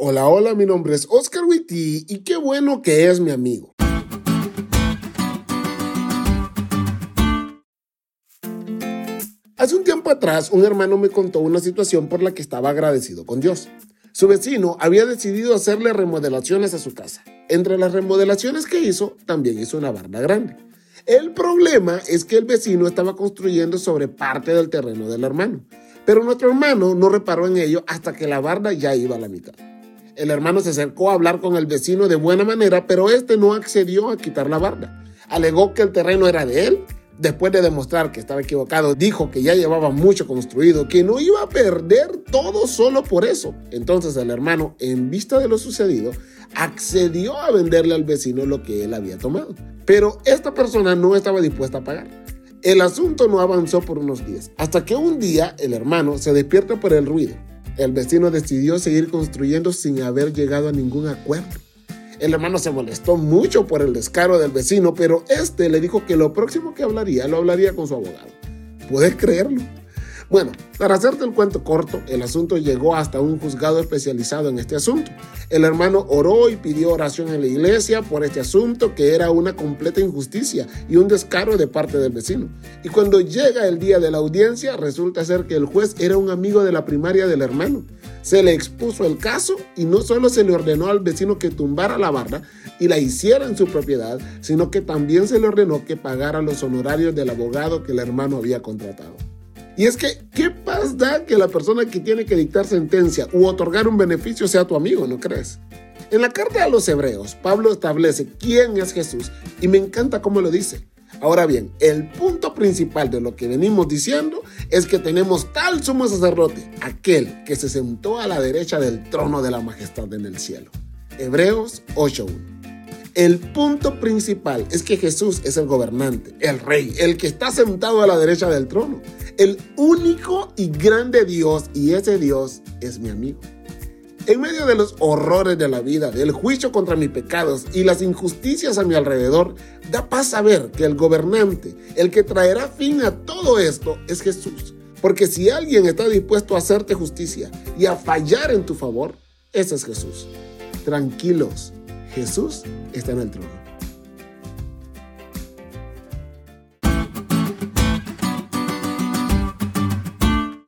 Hola, hola, mi nombre es Oscar Witty y qué bueno que es mi amigo. Hace un tiempo atrás, un hermano me contó una situación por la que estaba agradecido con Dios. Su vecino había decidido hacerle remodelaciones a su casa. Entre las remodelaciones que hizo, también hizo una barda grande. El problema es que el vecino estaba construyendo sobre parte del terreno del hermano, pero nuestro hermano no reparó en ello hasta que la barda ya iba a la mitad. El hermano se acercó a hablar con el vecino de buena manera, pero este no accedió a quitar la barda. Alegó que el terreno era de él. Después de demostrar que estaba equivocado, dijo que ya llevaba mucho construido, que no iba a perder todo solo por eso. Entonces el hermano, en vista de lo sucedido, accedió a venderle al vecino lo que él había tomado. Pero esta persona no estaba dispuesta a pagar. El asunto no avanzó por unos días, hasta que un día el hermano se despierta por el ruido el vecino decidió seguir construyendo sin haber llegado a ningún acuerdo. El hermano se molestó mucho por el descaro del vecino, pero este le dijo que lo próximo que hablaría lo hablaría con su abogado. ¿Puedes creerlo? Bueno, para hacerte el cuento corto, el asunto llegó hasta un juzgado especializado en este asunto. El hermano oró y pidió oración en la iglesia por este asunto que era una completa injusticia y un descaro de parte del vecino. Y cuando llega el día de la audiencia, resulta ser que el juez era un amigo de la primaria del hermano. Se le expuso el caso y no solo se le ordenó al vecino que tumbara la barra y la hiciera en su propiedad, sino que también se le ordenó que pagara los honorarios del abogado que el hermano había contratado. Y es que, ¿qué pasa da que la persona que tiene que dictar sentencia u otorgar un beneficio sea tu amigo, no crees? En la carta a los hebreos, Pablo establece quién es Jesús y me encanta cómo lo dice. Ahora bien, el punto principal de lo que venimos diciendo es que tenemos tal sumo sacerdote, aquel que se sentó a la derecha del trono de la majestad en el cielo. Hebreos 8.1. El punto principal es que Jesús es el gobernante, el rey, el que está sentado a la derecha del trono, el único y grande Dios, y ese Dios es mi amigo. En medio de los horrores de la vida, del juicio contra mis pecados y las injusticias a mi alrededor, da paz saber que el gobernante, el que traerá fin a todo esto, es Jesús. Porque si alguien está dispuesto a hacerte justicia y a fallar en tu favor, ese es Jesús. Tranquilos, Jesús está en el trono.